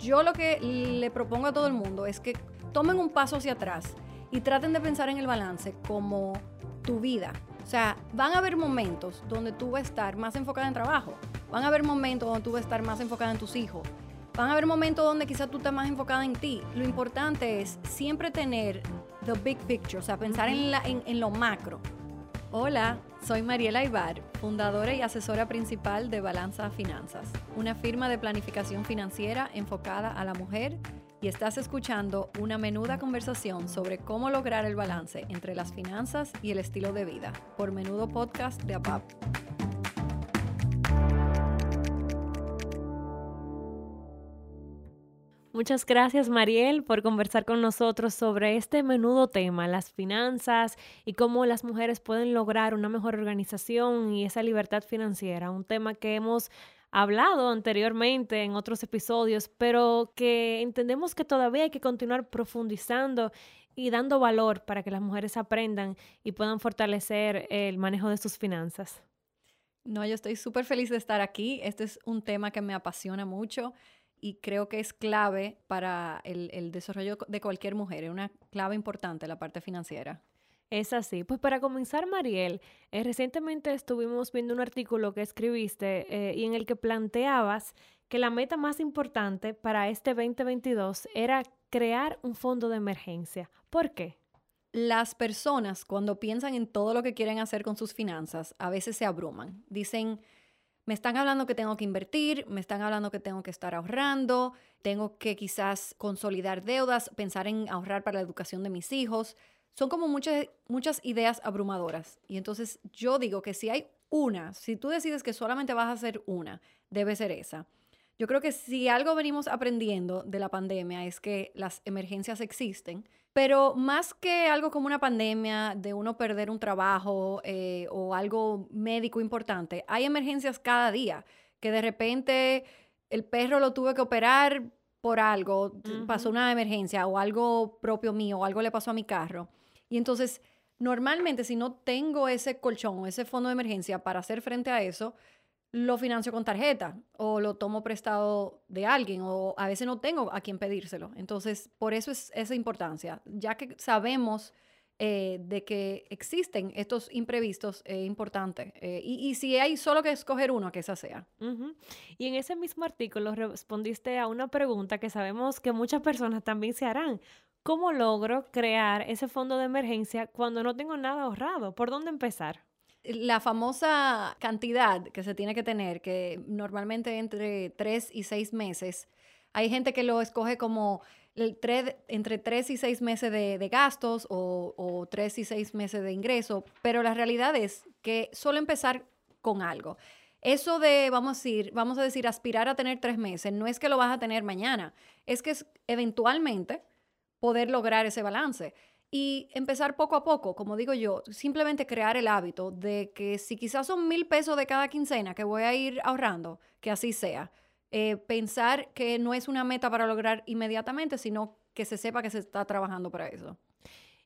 yo lo que le propongo a todo el mundo es que tomen un paso hacia atrás y traten de pensar en el balance como tu vida. O sea, van a haber momentos donde tú vas a estar más enfocada en trabajo, van a haber momentos donde tú vas a estar más enfocada en tus hijos, van a haber momentos donde quizás tú estás más enfocada en ti. Lo importante es siempre tener the big picture, o sea, pensar en, la, en, en lo macro. Hola, soy Mariela Ibar, fundadora y asesora principal de Balanza Finanzas, una firma de planificación financiera enfocada a la mujer y estás escuchando una menuda conversación sobre cómo lograr el balance entre las finanzas y el estilo de vida por Menudo Podcast de APAP. Muchas gracias Mariel por conversar con nosotros sobre este menudo tema, las finanzas y cómo las mujeres pueden lograr una mejor organización y esa libertad financiera, un tema que hemos hablado anteriormente en otros episodios, pero que entendemos que todavía hay que continuar profundizando y dando valor para que las mujeres aprendan y puedan fortalecer el manejo de sus finanzas. No, yo estoy súper feliz de estar aquí. Este es un tema que me apasiona mucho y creo que es clave para el, desarrollo de cualquier mujer, es una clave importante la parte financiera. Es así. Pues para comenzar, Mariel, eh, recientemente estuvimos viendo un artículo que escribiste eh, y en el que planteabas que la meta más importante para este 2022 era crear un fondo de emergencia. ¿Por qué? Las personas cuando piensan en todo lo que quieren hacer con sus finanzas, a veces se abruman. Dicen, me están hablando que tengo que invertir, me están hablando que tengo que estar ahorrando, tengo que quizás consolidar deudas, pensar en ahorrar para la educación de mis hijos. Son como muchas, muchas ideas abrumadoras. Y entonces yo digo que si hay una, si tú decides que solamente vas a hacer una, debe ser esa. Yo creo que si algo venimos aprendiendo de la pandemia es que las emergencias existen, pero más que algo como una pandemia, de uno perder un trabajo eh, o algo médico importante, hay emergencias cada día, que de repente el perro lo tuve que operar por algo, pasó una emergencia o algo propio mío o algo le pasó a mi carro. Y entonces, normalmente si no tengo ese colchón o ese fondo de emergencia para hacer frente a eso, lo financio con tarjeta o lo tomo prestado de alguien o a veces no tengo a quién pedírselo. Entonces, por eso es esa importancia, ya que sabemos eh, de que existen estos imprevistos, es importante. Eh, y, si hay solo que escoger uno, que esa sea. Y en ese mismo artículo respondiste a una pregunta que sabemos que muchas personas también se harán. ¿Cómo logro crear ese fondo de emergencia cuando no tengo nada ahorrado? ¿Por dónde empezar? La famosa cantidad que se tiene que tener, que normalmente entre tres y seis meses, hay gente que lo escoge como el entre tres y seis meses de, gastos o, o tres y seis meses de ingreso, pero la realidad es que solo empezar con algo. Eso de, vamos a decir, vamos a decir, aspirar a tener tres meses, no es que lo vas a tener mañana, es que es eventualmente poder lograr ese balance y empezar poco a poco, como digo yo, simplemente crear el hábito de que si quizás son mil pesos de cada quincena que voy a ir ahorrando, que así sea. Eh, pensar que no es una meta para lograr inmediatamente, sino que se sepa que se está trabajando para eso.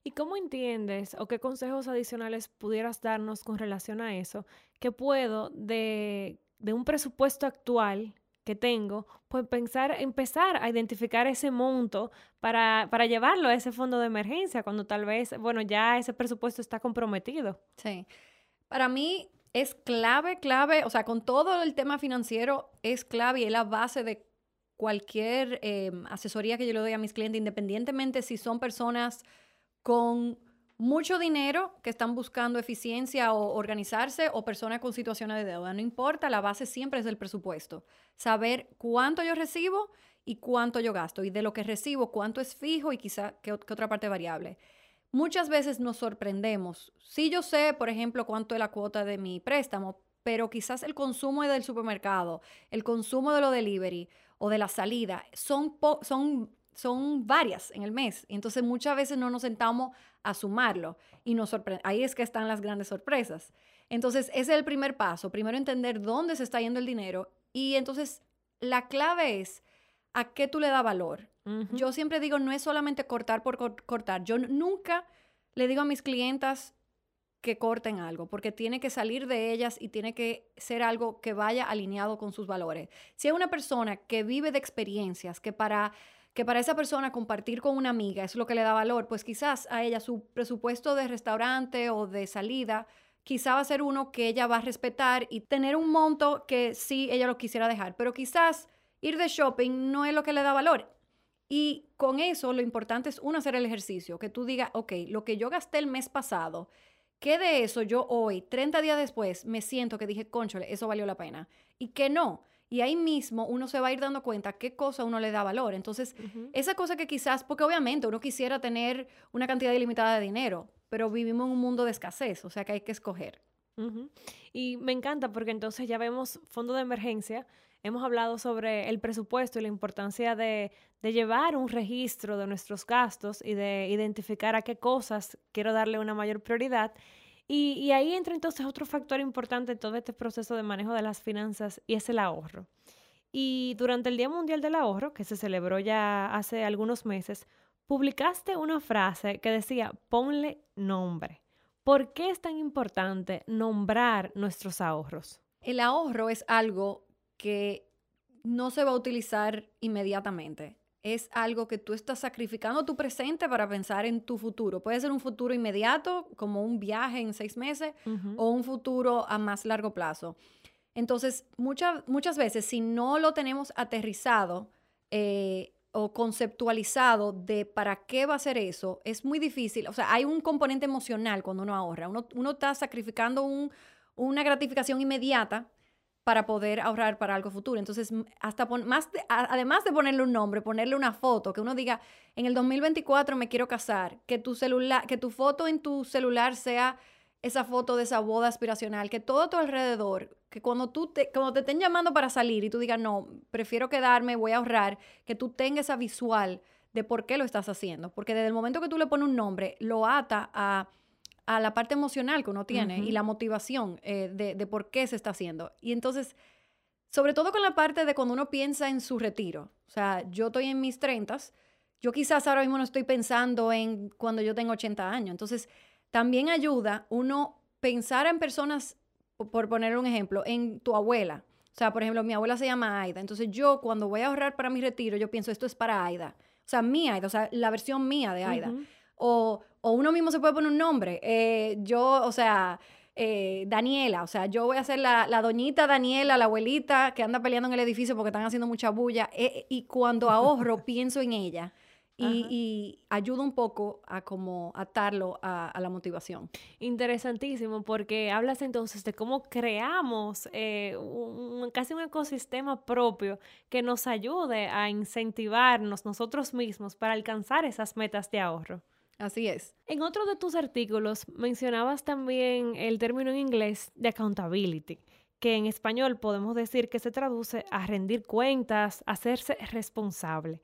¿Y cómo entiendes o qué consejos adicionales pudieras darnos con relación a eso? Que puedo de, de un presupuesto actual que tengo, pues pensar, empezar a identificar ese monto para, para llevarlo a ese fondo de emergencia, cuando tal vez, bueno, ya ese presupuesto está comprometido. Sí. Para mí es clave, clave, o sea, con todo el tema financiero es clave y es la base de cualquier em, asesoría que yo le doy a mis clientes, independientemente si son personas con mucho dinero que están buscando eficiencia o organizarse o personas con situaciones de deuda. No importa, la base siempre es el presupuesto. Saber cuánto yo recibo y cuánto yo gasto. Y de lo que recibo, cuánto es fijo y quizá qué, otra parte variable. Muchas veces nos sorprendemos. Si yo sé, por ejemplo, cuánto es la cuota de mi préstamo, pero quizás el consumo del supermercado, el consumo de lo delivery o de la salida son, son son varias en el mes. Entonces muchas veces no nos sentamos a sumarlo y nos sorprende. Ahí es que están las grandes sorpresas. Entonces ese es el primer paso. Primero entender dónde se está yendo el dinero y entonces la clave es a qué tú le das valor. Yo siempre digo, no es solamente cortar por cortar. Yo nunca le digo a mis clientas, que corten algo, porque tiene que salir de ellas y tiene que ser algo que vaya alineado con sus valores. Si es una persona que vive de experiencias, que para que para esa persona compartir con una amiga es lo que le da valor, pues quizás a ella su presupuesto de restaurante o de salida quizá va a ser uno que ella va a respetar y tener un monto que sí ella lo quisiera dejar, pero quizás ir de shopping no es lo que le da valor. Y con eso lo importante es uno hacer el ejercicio, que tú digas, ok, lo que yo gasté el mes pasado, ¿qué de eso yo hoy, 30 días después, me siento que dije, conchole, eso valió la pena? Y que no. Y ahí mismo uno se va a ir dando cuenta qué cosa uno le da valor. Entonces, esa cosa que quizás, porque obviamente uno quisiera tener una cantidad ilimitada de dinero, pero vivimos en un mundo de escasez, o sea que hay que escoger. Y me encanta porque entonces ya vemos fondo de emergencia, hemos hablado sobre el presupuesto y la importancia de, de, llevar un registro de nuestros gastos y de identificar a qué cosas quiero darle una mayor prioridad. Y, ahí entra entonces otro factor importante en todo este proceso de manejo de las finanzas y es el ahorro. Y durante el Día Mundial del Ahorro, que se celebró ya hace algunos meses, publicaste una frase que decía, ponle nombre. ¿Por qué es tan importante nombrar nuestros ahorros? El ahorro es algo que no se va a utilizar inmediatamente es algo que tú estás sacrificando tu presente para pensar en tu futuro. Puede ser un futuro inmediato, como un viaje en seis meses, o un futuro a más largo plazo. Entonces, muchas muchas veces, si no lo tenemos aterrizado eh, o conceptualizado de para qué va a ser eso, es muy difícil. O sea, hay un componente emocional cuando uno ahorra. Uno, uno está sacrificando una gratificación inmediata para poder ahorrar para algo futuro. Entonces, hasta más además de ponerle un nombre, ponerle una foto, que uno diga, en el 2024 me quiero casar, que tu celular, que tu foto en tu celular sea esa foto de esa boda aspiracional, que todo a tu alrededor, que cuando tú te, cuando te estén llamando para salir y tú digas, no, prefiero quedarme, voy a ahorrar, que tú tengas esa visual de por qué lo estás haciendo. Porque desde el momento que tú le pones un nombre, lo ata a a la parte emocional que uno tiene y la motivación eh, de, por qué se está haciendo. Y entonces, sobre todo con la parte de cuando uno piensa en su retiro. O sea, yo estoy en mis 30, yo quizás ahora mismo no estoy pensando en cuando yo tengo 80 años. Entonces, también ayuda uno pensar en personas, por poner un ejemplo, en tu abuela. O sea, por ejemplo, mi abuela se llama Aida. Entonces, yo cuando voy a ahorrar para mi retiro, yo pienso, esto es para Aida. O sea, mi Aida, o sea, la versión mía de Aida. O o uno mismo se puede poner un nombre. Eh, yo, o sea, eh, Daniela, o sea, yo voy a ser la, doñita Daniela, la abuelita que anda peleando en el edificio porque están haciendo mucha bulla. Eh, y cuando ahorro, pienso en ella. Y, ayuda un poco a como atarlo a, la motivación. Interesantísimo, porque hablas entonces de cómo creamos casi un ecosistema propio que nos ayude a incentivarnos nosotros mismos para alcanzar esas metas de ahorro. Así es. En otro de tus artículos mencionabas también el término en inglés de accountability, que en español podemos decir que se traduce a rendir cuentas, hacerse responsable.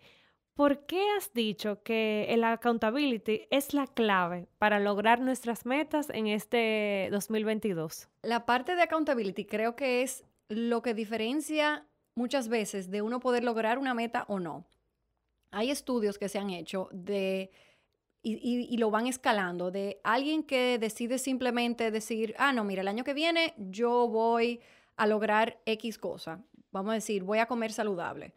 ¿Por qué has dicho que el accountability es la clave para lograr nuestras metas en este 2022? La parte de accountability creo que es lo que diferencia muchas veces de uno poder lograr una meta o no. Hay estudios que se han hecho de y, lo van escalando de alguien que decide simplemente decir, ah, no, mira, el año que viene yo voy a lograr X cosa. Vamos a decir, voy a comer saludable.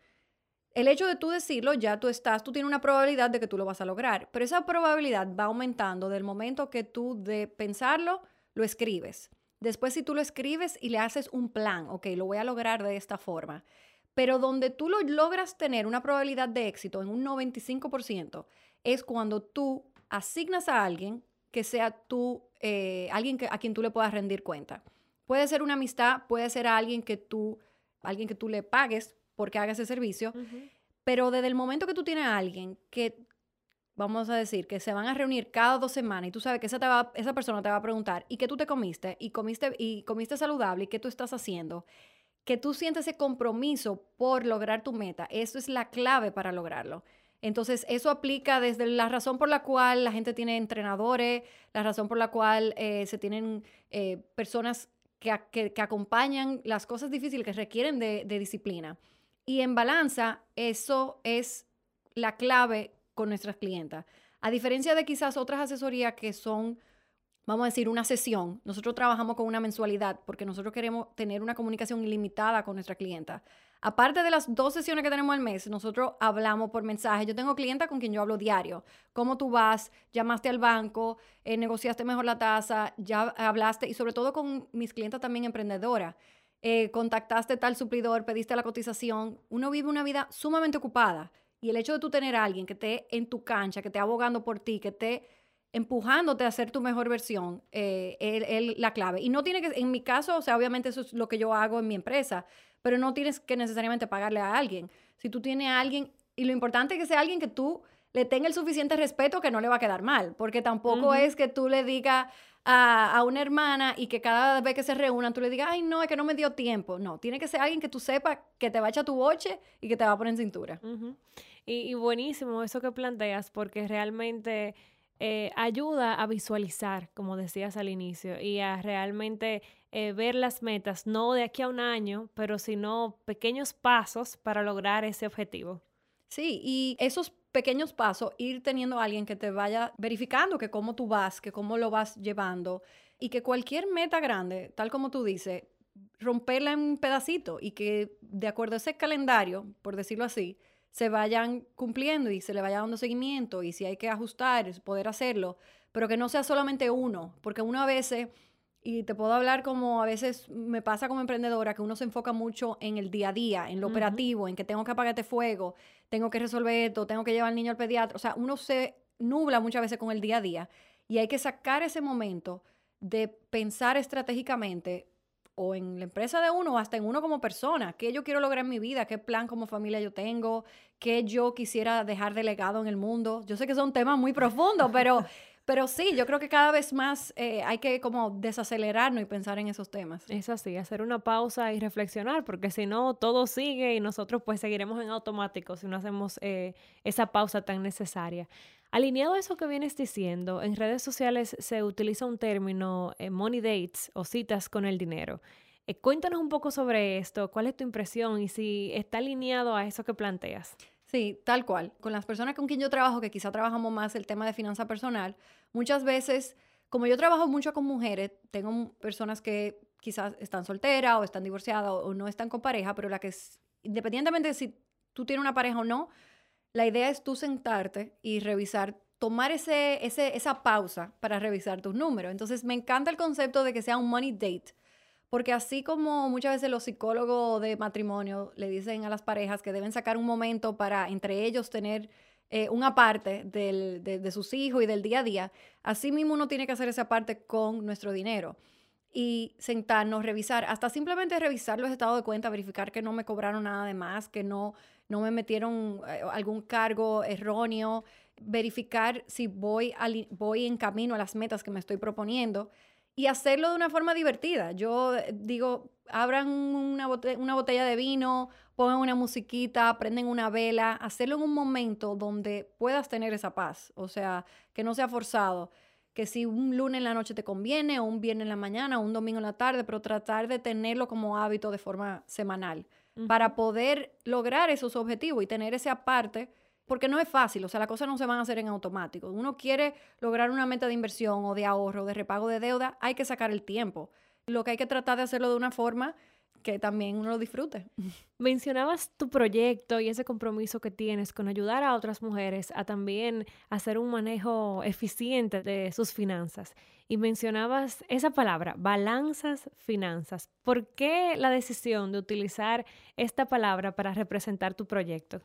El hecho de tú decirlo, ya tú estás, tú tienes una probabilidad de que tú lo vas a lograr, pero esa probabilidad va aumentando del momento que tú de pensarlo, lo escribes. Después si tú lo escribes y le haces un plan, ok, lo voy a lograr de esta forma. Pero donde tú lo logras tener una probabilidad de éxito en un 95%, es cuando tú asignas a alguien que sea tú, eh, alguien que, a quien tú le puedas rendir cuenta. Puede ser una amistad, puede ser alguien que tú, alguien que tú le pagues porque haga ese servicio, pero desde el momento que tú tienes a alguien que, vamos a decir, que se van a reunir cada dos semanas y tú sabes que esa, te va, esa persona te va a preguntar, ¿y qué tú te comiste? ¿Y comiste, y comiste saludable? ¿Y qué tú estás haciendo? Que tú sientes ese compromiso por lograr tu meta. Eso es la clave para lograrlo. Entonces, eso aplica desde la razón por la cual la gente tiene entrenadores, la razón por la cual eh, se tienen eh, personas que, que, acompañan las cosas difíciles que requieren de, disciplina. Y en balanza, eso es la clave con nuestras clientas. A diferencia de quizás otras asesorías que son vamos a decir, una sesión, nosotros trabajamos con una mensualidad porque nosotros queremos tener una comunicación ilimitada con nuestra clienta. Aparte de las dos sesiones que tenemos al mes, nosotros hablamos por mensaje. Yo tengo clientes con quien yo hablo diario. ¿Cómo tú vas? ¿Llamaste al banco? Eh, ¿Negociaste mejor la tasa? ¿Ya hablaste? Y sobre todo con mis clientes también emprendedoras. Eh, contactaste tal suplidor, pediste la cotización. Uno vive una vida sumamente ocupada. Y el hecho de tú tener a alguien que esté en tu cancha, que esté abogando por ti, que esté empujándote a hacer tu mejor versión, eh, es la clave. Y no tiene que, en mi caso, o sea, obviamente eso es lo que yo hago en mi empresa, pero no tienes que necesariamente pagarle a alguien. Si tú tienes a alguien, y lo importante es que sea alguien que tú le tenga el suficiente respeto que no le va a quedar mal, porque tampoco es que tú le digas a, una hermana y que cada vez que se reúnan tú le digas, ay, no, es que no me dio tiempo. No, tiene que ser alguien que tú sepas que te va a echar tu boche y que te va a poner en cintura. y, buenísimo eso que planteas, porque realmente eh, ayuda a visualizar, como decías al inicio, y a realmente eh, ver las metas, no de aquí a un año, pero sino pequeños pasos para lograr ese objetivo. Sí, y esos pequeños pasos, ir teniendo a alguien que te vaya verificando que cómo tú vas, que cómo lo vas llevando, y que cualquier meta grande, tal como tú dices, romperla en un pedacito y que de acuerdo a ese calendario, por decirlo así, se vayan cumpliendo y se le vaya dando seguimiento y si hay que ajustar, poder hacerlo, pero que no sea solamente uno, porque uno a veces, y te puedo hablar como a veces me pasa como emprendedora, que uno se enfoca mucho en el día a día, en lo operativo, en que tengo que apagar este fuego, tengo que resolver esto, tengo que llevar al niño al pediatra, o sea, uno se nubla muchas veces con el día a día y hay que sacar ese momento de pensar estratégicamente o en la empresa de uno hasta en uno como persona, qué yo quiero lograr en mi vida, qué plan como familia yo tengo, qué yo quisiera dejar de legado en el mundo. Yo sé que son temas muy profundos, pero, pero sí, yo creo que cada vez más eh, hay que como desacelerarnos y pensar en esos temas. Es así, hacer una pausa y reflexionar, porque si no, todo sigue y nosotros pues seguiremos en automático si no hacemos eh, esa pausa tan necesaria. Alineado a eso que vienes diciendo, en redes sociales se utiliza un término eh, money dates o citas con el dinero. Eh, cuéntanos un poco sobre esto, cuál es tu impresión y si está alineado a eso que planteas. Sí, tal cual. Con las personas con quien yo trabajo, que quizá trabajamos más el tema de finanza personal, muchas veces, como yo trabajo mucho con mujeres, tengo personas que quizás están solteras o están divorciadas o, no están con pareja, pero la que es, independientemente de si tú tienes una pareja o no, la idea es tú sentarte y revisar, tomar ese, ese, esa pausa para revisar tus números. Entonces, me encanta el concepto de que sea un money date, porque así como muchas veces los psicólogos de matrimonio le dicen a las parejas que deben sacar un momento para entre ellos tener eh, una parte de, de, sus hijos y del día a día, así mismo uno tiene que hacer esa parte con nuestro dinero y sentarnos, revisar, hasta simplemente revisar los estados de cuenta, verificar que no me cobraron nada de más, que no, no me metieron eh, algún cargo erróneo, verificar si voy, voy en camino a las metas que me estoy proponiendo y hacerlo de una forma divertida. Yo eh, digo, abran una, una botella de vino, pongan una musiquita, prenden una vela, hacerlo en un momento donde puedas tener esa paz, o sea, que no sea forzado que si un lunes en la noche te conviene, o un viernes en la mañana, o un domingo en la tarde, pero tratar de tenerlo como hábito de forma semanal para poder lograr esos objetivos y tener ese aparte, porque no es fácil, o sea, las cosas no se van a hacer en automático. Uno quiere lograr una meta de inversión o de ahorro, de repago de deuda, hay que sacar el tiempo. Lo que hay que tratar de hacerlo de una forma que también uno lo disfrute. Mencionabas tu proyecto y ese compromiso que tienes con ayudar a otras mujeres a también hacer un manejo eficiente de sus finanzas. Y mencionabas esa palabra, balanzas finanzas. ¿Por qué la decisión de utilizar esta palabra para representar tu proyecto?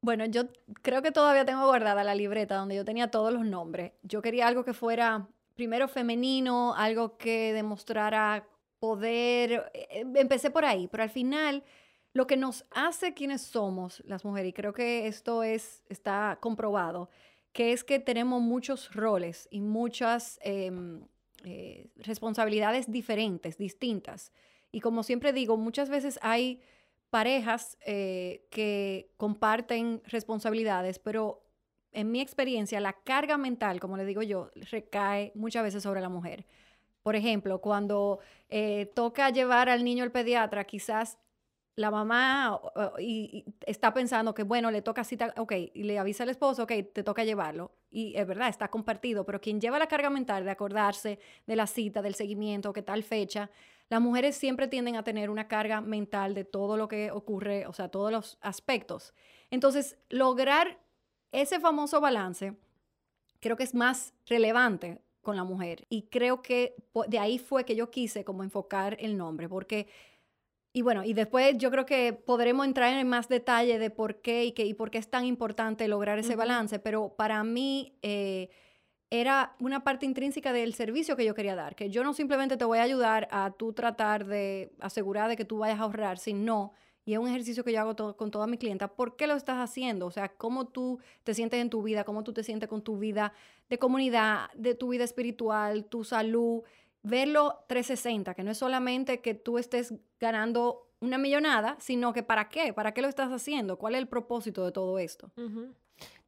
Bueno, yo creo que todavía tengo guardada la libreta donde yo tenía todos los nombres. Yo quería algo que fuera primero femenino, algo que demostrara poder, eh, empecé por ahí, pero al final lo que nos hace quienes somos las mujeres, y creo que esto es, está comprobado, que es que tenemos muchos roles y muchas em, eh, responsabilidades diferentes, distintas. Y como siempre digo, muchas veces hay parejas que comparten responsabilidades, pero en mi experiencia la carga mental, como le digo yo, recae muchas veces sobre la mujer. Por ejemplo, cuando eh, toca llevar al niño al pediatra, quizás la mamá y, está pensando que, bueno, le toca cita, ok, y le avisa al esposo, ok, te toca llevarlo. y es verdad, está compartido, pero quien lleva la carga mental de acordarse de la cita, del seguimiento, qué tal fecha, las mujeres siempre tienden a tener una carga mental de todo lo que ocurre, o sea, todos los aspectos. Entonces, lograr ese famoso balance creo que es más relevante con la mujer. Y creo que de ahí fue que yo quise como enfocar el nombre, porque, y bueno, y después yo creo que podremos entrar en más detalle de por qué y, que, y por qué es tan importante lograr ese balance, pero para mí... Eh, era una parte intrínseca del servicio que yo quería dar, que yo no simplemente te voy a ayudar a tú tratar de asegurar de que tú vayas a ahorrar, sino, y es un ejercicio que yo hago con toda mi clienta, ¿por qué lo estás haciendo? O sea, cómo tú te sientes en tu vida, cómo tú te sientes con tu vida de comunidad, de tu vida espiritual, tu salud, verlo 360, que no es solamente que tú estés ganando una millonada, sino que para qué, para qué lo estás haciendo, cuál es el propósito de todo esto.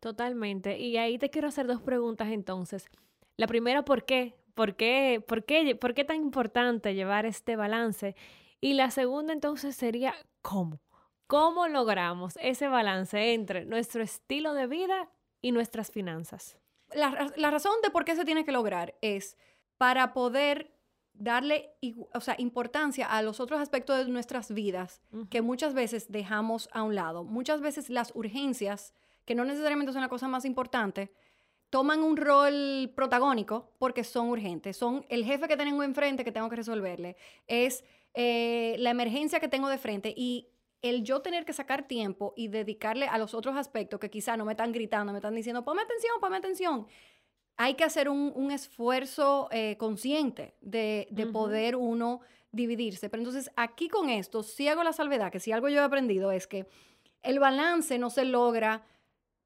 Totalmente. Y ahí te quiero hacer dos preguntas entonces. La primera, ¿por qué? ¿Por qué, por qué, por qué tan importante llevar este balance? Y la segunda entonces sería, ¿cómo? ¿Cómo logramos ese balance entre nuestro estilo de vida y nuestras finanzas? La, la razón de por qué se tiene que lograr es para poder darle o sea, importancia a los otros aspectos de nuestras vidas que muchas veces dejamos a un lado. Muchas veces las urgencias que no necesariamente son la cosa más importante, toman un rol protagónico porque son urgentes. Son el jefe que tengo enfrente que tengo que resolverle. Es eh, la emergencia que tengo de frente y el yo tener que sacar tiempo y dedicarle a los otros aspectos que quizá no me están gritando, me están diciendo, ponme atención, ponme atención. Hay que hacer un, esfuerzo eh, consciente de, poder uno dividirse. Pero entonces aquí con esto sí hago la salvedad, que si algo yo he aprendido es que el balance no se logra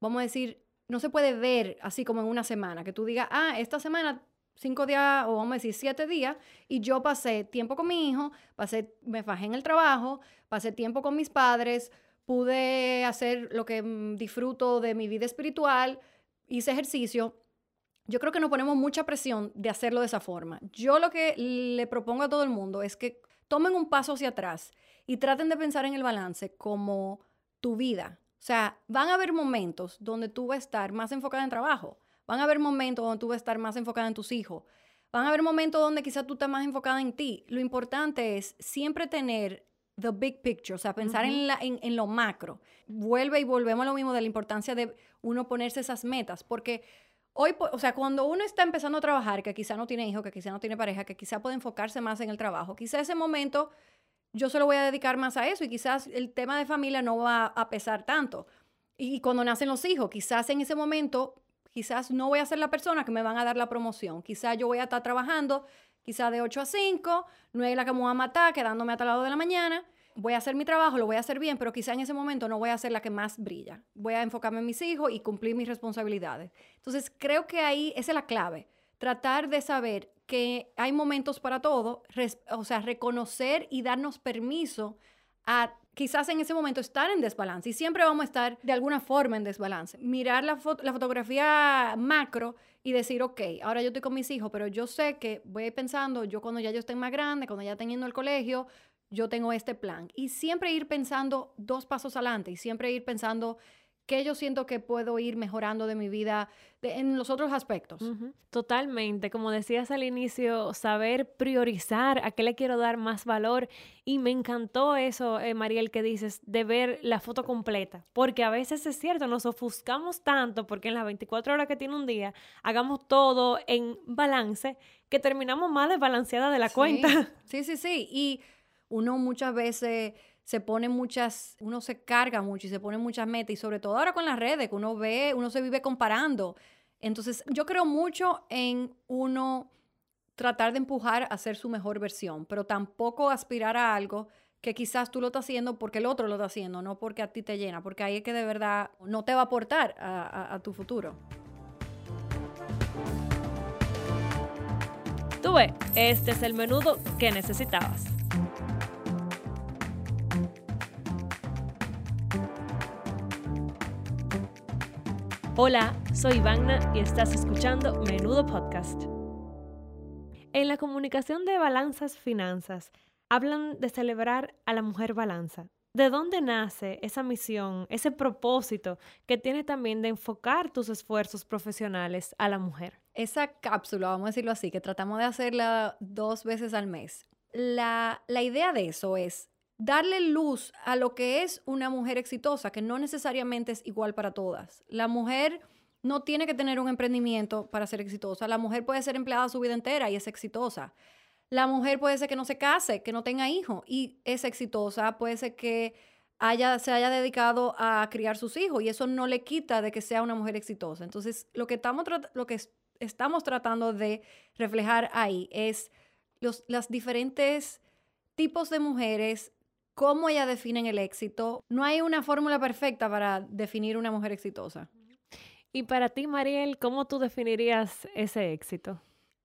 vamos a decir, no se puede ver así como en una semana, que tú digas, ah, esta semana cinco días o vamos a decir siete días y yo pasé tiempo con mi hijo, pasé, me fajé en el trabajo, pasé tiempo con mis padres, pude hacer lo que mm, disfruto de mi vida espiritual, hice ejercicio. Yo creo que nos ponemos mucha presión de hacerlo de esa forma. Yo lo que le propongo a todo el mundo es que tomen un paso hacia atrás y traten de pensar en el balance como tu vida, sea, van a haber momentos donde tú vas a estar más enfocada en trabajo, van a haber momentos donde tú vas a estar más enfocada en tus hijos, van a haber momentos donde quizás tú estás más enfocada en ti. Lo importante es siempre tener the big picture, o sea, pensar en, la, en, lo macro. Vuelve y volvemos a lo mismo de la importancia de uno ponerse esas metas, porque hoy, o sea, cuando uno está empezando a trabajar, que quizá no tiene hijos, que quizá no tiene pareja, que quizá puede enfocarse más en el trabajo, quizá ese momento yo se lo voy a dedicar más a eso y quizás el tema de familia no va a pesar tanto. Y cuando nacen los hijos, quizás en ese momento, quizás no voy a ser la persona que me van a dar la promoción. Quizás yo voy a estar trabajando, quizás de 8 a 5, no es la que me voy a matar quedándome hasta el lado de la mañana. Voy a hacer mi trabajo, lo voy a hacer bien, pero quizás en ese momento no voy a ser la que más brilla. Voy a enfocarme en mis hijos y cumplir mis responsabilidades. Entonces, creo que ahí es la clave. Tratar de saber que hay momentos para todo, o sea, reconocer y darnos permiso a quizás en ese momento estar en desbalance y siempre vamos a estar de alguna forma en desbalance. Mirar la, la fotografía macro y decir, ok, ahora yo estoy con mis hijos, pero yo sé que voy pensando, yo cuando ya yo esté más grande, cuando ya esté yendo al colegio, yo tengo este plan. Y siempre ir pensando dos pasos adelante y siempre ir pensando qué yo siento que puedo ir mejorando de mi vida en los otros aspectos. Totalmente, como decías al inicio, saber priorizar a qué le quiero dar más valor y me encantó eso, eh, Mariel, que dices, de ver la foto completa, porque a veces es cierto, nos ofuscamos tanto porque en las 24 horas que tiene un día hagamos todo en balance que terminamos más desbalanceada de la cuenta. Sí, sí, sí, y uno muchas veces se pone muchas, uno se carga mucho y se pone muchas metas y sobre todo ahora con las redes, que uno ve, uno se vive comparando. Entonces, yo creo mucho en uno tratar de empujar a ser su mejor versión, pero tampoco aspirar a algo que quizás tú lo estás haciendo porque el otro lo está haciendo, no porque a ti te llena, porque ahí es que de verdad no te va a aportar a, tu futuro. Tú ves, este es el menudo que necesitabas. Hola, soy Vagna y estás escuchando Menudo Podcast. En la comunicación de Balanzas Finanzas hablan de celebrar a la mujer balanza ¿De dónde nace esa misión, ese propósito que tiene también de enfocar tus esfuerzos profesionales a la mujer? Esa cápsula, vamos a decirlo así, que tratamos de hacerla dos veces al mes. La, la idea de eso es darle luz a lo que es una mujer exitosa, que no necesariamente es igual para todas. La mujer no tiene que tener un emprendimiento para ser exitosa. La mujer puede ser empleada su vida entera y es exitosa. La mujer puede ser que no se case, que no tenga hijos y es exitosa. Puede ser que haya, se haya dedicado a criar sus hijos y eso no le quita de que sea una mujer exitosa. Entonces, lo que estamos, lo que estamos tratando de reflejar ahí es los las diferentes tipos de mujeres, cómo ellas definen el éxito. No hay una fórmula perfecta para definir una mujer exitosa. Y para ti, Mariel, ¿cómo tú definirías ese éxito?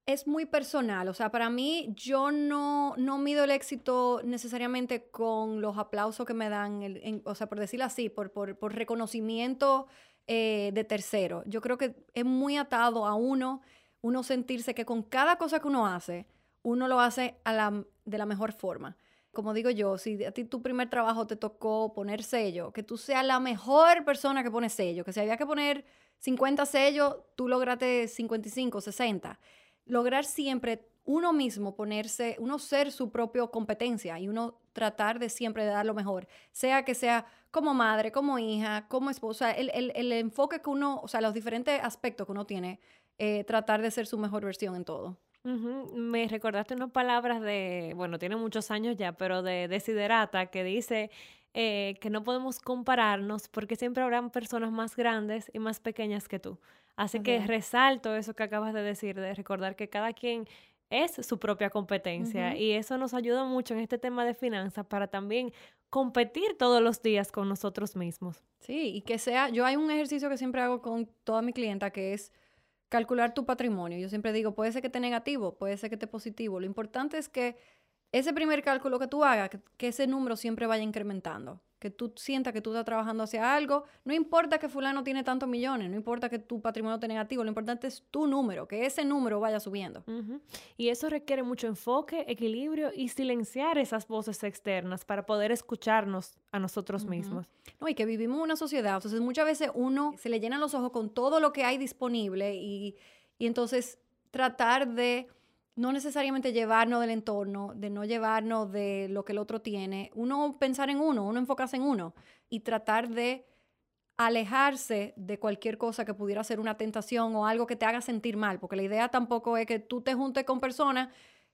Es muy personal, o sea, para mí yo no, no mido el éxito necesariamente con los aplausos que me dan, o sea, por decirlo así, por, por, por reconocimiento eh, de tercero. Yo creo que es muy atado a uno, uno sentirse que con cada cosa que uno hace, uno lo hace a la, de la mejor forma. Como digo yo, si a ti tu primer trabajo te tocó poner sello, que tú seas la mejor persona que pone sello, que si había que poner 50 sellos, tú lograste 55, 60. Lograr siempre uno mismo ponerse, uno ser su propia competencia y uno tratar de siempre de dar lo mejor, sea que sea como madre, como hija, como esposa, el, el, el enfoque que uno, o sea, los diferentes aspectos que uno tiene, eh, tratar de ser su mejor versión en todo. Me recordaste unas palabras de, bueno, tiene muchos años ya, pero de Desiderata, que dice eh, que no podemos compararnos porque siempre habrán personas más grandes y más pequeñas que tú. Así que resalto eso que acabas de decir, de recordar que cada quien es su propia competencia y eso nos ayuda mucho en este tema de finanzas para también competir todos los días con nosotros mismos. Sí, y que sea, yo hay un ejercicio que siempre hago con toda mi clienta que es calcular tu patrimonio. Yo siempre digo, puede ser que esté negativo, puede ser que esté positivo. Lo importante es que ese primer cálculo que tú hagas, que, ese número siempre vaya incrementando, que tú sientas que tú estás trabajando hacia algo, no importa que fulano tiene tantos millones, no importa que tu patrimonio esté negativo, lo importante es tu número, que ese número vaya subiendo. Y eso requiere mucho enfoque, equilibrio y silenciar esas voces externas para poder escucharnos a nosotros mismos. No, y que vivimos una sociedad, entonces muchas veces uno se le llenan los ojos con todo lo que hay disponible y, y entonces tratar de no necesariamente llevarnos del entorno, de no llevarnos de lo que el otro tiene, uno pensar en uno, uno enfocarse en uno y tratar de alejarse de cualquier cosa que pudiera ser una tentación o algo que te haga sentir mal, porque la idea tampoco es que tú te juntes con personas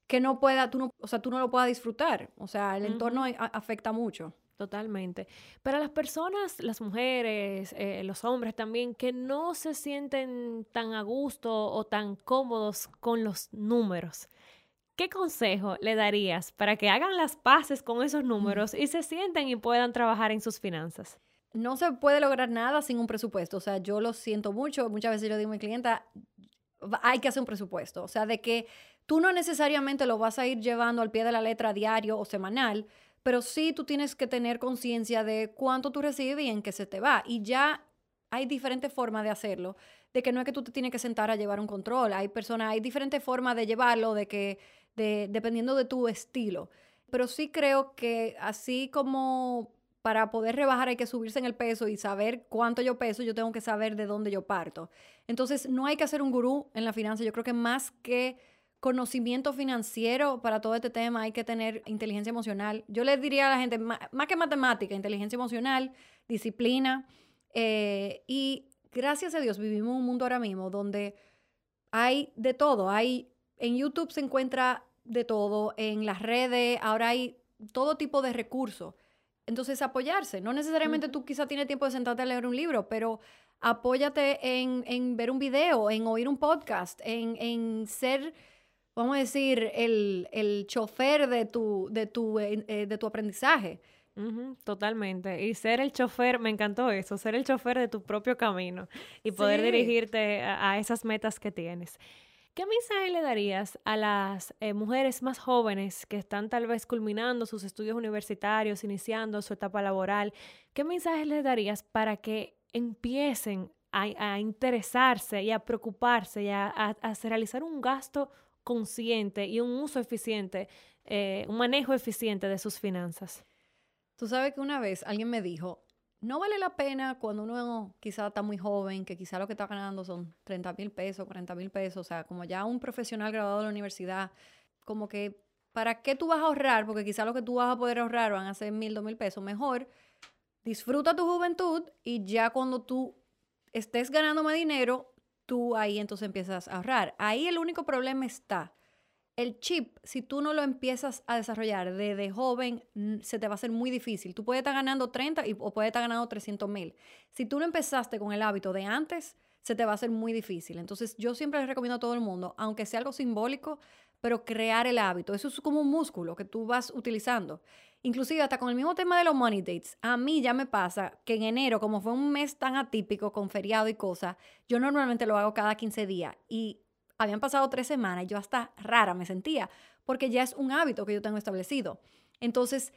que no pueda, tú no, o sea, tú no lo puedas disfrutar, o sea, el entorno afecta mucho. Totalmente. Para las personas, las mujeres, eh, los hombres también, que no se sienten tan a gusto o tan cómodos con los números, ¿qué consejo le darías para que hagan las paces con esos números y se sienten y puedan trabajar en sus finanzas? No se puede lograr nada sin un presupuesto. O sea, yo lo siento mucho. Muchas veces yo digo a mi clienta, hay que hacer un presupuesto. O sea, de que tú no necesariamente lo vas a ir llevando al pie de la letra diario o semanal, pero sí tú tienes que tener conciencia de cuánto tú recibes y en qué se te va. Y ya hay diferentes formas de hacerlo, de que no es que tú te tienes que sentar a llevar un control, hay personas, hay diferentes formas de llevarlo, de que, de, dependiendo de tu estilo. Pero sí creo que así como para poder rebajar hay que subirse en el peso y saber cuánto yo peso, yo tengo que saber de dónde yo parto. Entonces, no hay que hacer un gurú en la finanza. Yo creo que más que conocimiento financiero para todo este tema, hay que tener inteligencia emocional. Yo les diría a la gente, más, que matemática, inteligencia emocional, disciplina. Eh, y gracias a Dios vivimos un mundo ahora mismo donde hay de todo. Hay, en YouTube se encuentra de todo, en las redes, ahora hay todo tipo de recursos. Entonces, apoyarse. No necesariamente tú quizá tienes tiempo de sentarte a leer un libro, pero apóyate en, en ver un video, en oír un podcast, en, en ser vamos a decir, el, el chofer de tu, de tu, eh, eh, de tu aprendizaje. totalmente. Y ser el chofer, me encantó eso, ser el chofer de tu propio camino y poder dirigirte a, esas metas que tienes. ¿Qué mensaje le darías a las eh, mujeres más jóvenes que están tal vez culminando sus estudios universitarios, iniciando su etapa laboral? ¿Qué mensaje les darías para que empiecen a, interesarse y a preocuparse y a, a realizar un gasto consciente y un uso eficiente, eh, un manejo eficiente de sus finanzas? Tú sabes que una vez alguien me dijo, no vale la pena cuando uno quizá está muy joven, que quizá lo que está ganando son 30 mil pesos, 40 mil pesos, o sea, como ya un profesional graduado de la universidad, como que, ¿para qué tú vas a ahorrar? Porque quizá lo que tú vas a poder ahorrar van a ser mil, dos mil pesos. Mejor disfruta tu juventud y ya cuando tú estés ganando más dinero, tú ahí entonces empiezas a ahorrar. Ahí el único problema está el chip, si tú no lo empiezas a desarrollar desde joven, se te va a hacer muy difícil. Tú puedes estar ganando 30 y, o puedes estar ganando 300 mil. Si tú no empezaste con el hábito de antes, se te va a hacer muy difícil. Entonces, yo siempre les recomiendo a todo el mundo, aunque sea algo simbólico, pero crear el hábito. Eso es como un músculo que tú vas utilizando. Inclusive hasta con el mismo tema de los money dates, a mí ya me pasa que en enero, como fue un mes tan atípico con feriado y cosas, yo normalmente lo hago cada 15 días y habían pasado tres semanas y yo hasta rara me sentía, porque ya es un hábito que yo tengo establecido. Entonces,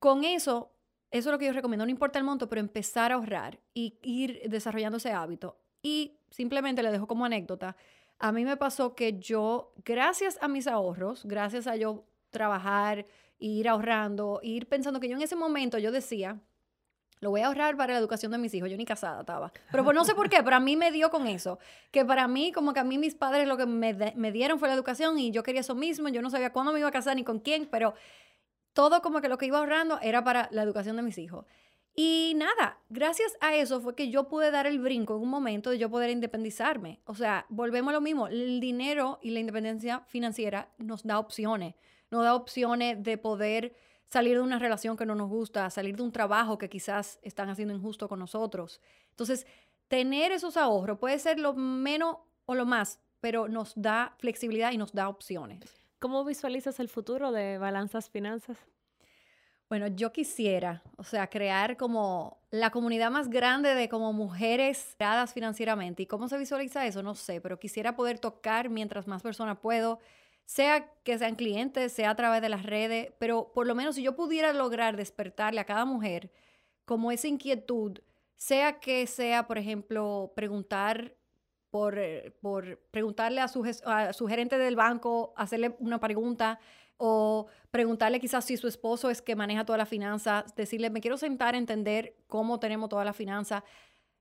con eso, eso es lo que yo recomiendo, no importa el monto, pero empezar a ahorrar y ir desarrollando ese hábito. Y simplemente le dejo como anécdota, a mí me pasó que yo, gracias a mis ahorros, gracias a yo trabajar, ir ahorrando, ir pensando que yo en ese momento yo decía, lo voy a ahorrar para la educación de mis hijos. Yo ni casada estaba. Pero pues no sé por qué, pero a mí me dio con eso. Que para mí, como que a mí mis padres lo que me, me dieron fue la educación y yo quería eso mismo. Yo no sabía cuándo me iba a casar ni con quién, pero todo como que lo que iba ahorrando era para la educación de mis hijos. Y nada, gracias a eso fue que yo pude dar el brinco en un momento de yo poder independizarme. O sea, volvemos a lo mismo. El dinero y la independencia financiera nos da opciones. Nos da opciones de poder salir de una relación que no nos gusta, salir de un trabajo que quizás están haciendo injusto con nosotros. Entonces, tener esos ahorros puede ser lo menos o lo más, pero nos da flexibilidad y nos da opciones. ¿Cómo visualizas el futuro de Balanzas Finanzas? Bueno, yo quisiera, o sea, crear como la comunidad más grande de como mujeres creadas financieramente. ¿Y cómo se visualiza eso? No sé, pero quisiera poder tocar mientras más personas puedo sea que sean clientes, sea a través de las redes, pero por lo menos si yo pudiera lograr despertarle a cada mujer como esa inquietud, sea que sea, por ejemplo, preguntar por, eh, por preguntarle a su, a su gerente del banco, hacerle una pregunta o preguntarle quizás si su esposo es que maneja toda la finanza, decirle, me quiero sentar a entender cómo tenemos toda la finanza.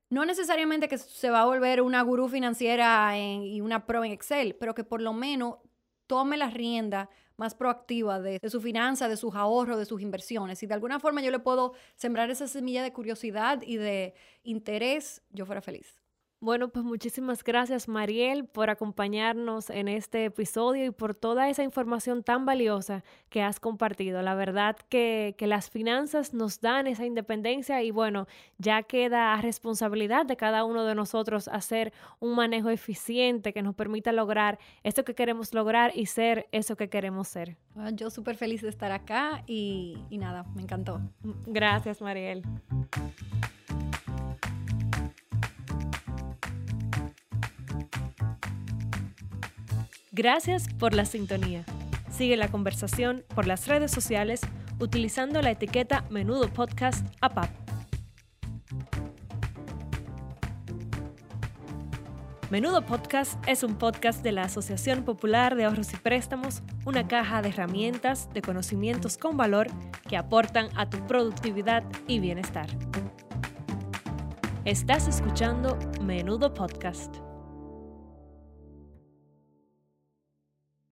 No necesariamente que se va a volver una gurú financiera y una pro en Excel, pero que por lo menos tome la rienda más proactiva de, de, su finanza, de sus ahorros, de sus inversiones. Si de alguna forma yo le puedo sembrar esa semilla de curiosidad y de interés, yo fuera feliz. Bueno, pues muchísimas gracias Mariel por acompañarnos en este episodio y por toda esa información tan valiosa que has compartido. La verdad que, que, las finanzas nos dan esa independencia y bueno, ya queda a responsabilidad de cada uno de nosotros hacer un manejo eficiente que nos permita lograr esto que queremos lograr y ser eso que queremos ser. Ah, yo súper feliz de estar acá y, y nada, me encantó. Gracias Mariel. Gracias por la sintonía. Sigue la conversación por las redes sociales utilizando la etiqueta Menudo Podcast APAP. Menudo Podcast es un podcast de la Asociación Popular de Ahorros y Préstamos, una caja de herramientas, de conocimientos con valor que aportan a tu productividad y bienestar. Estás escuchando Menudo Podcast.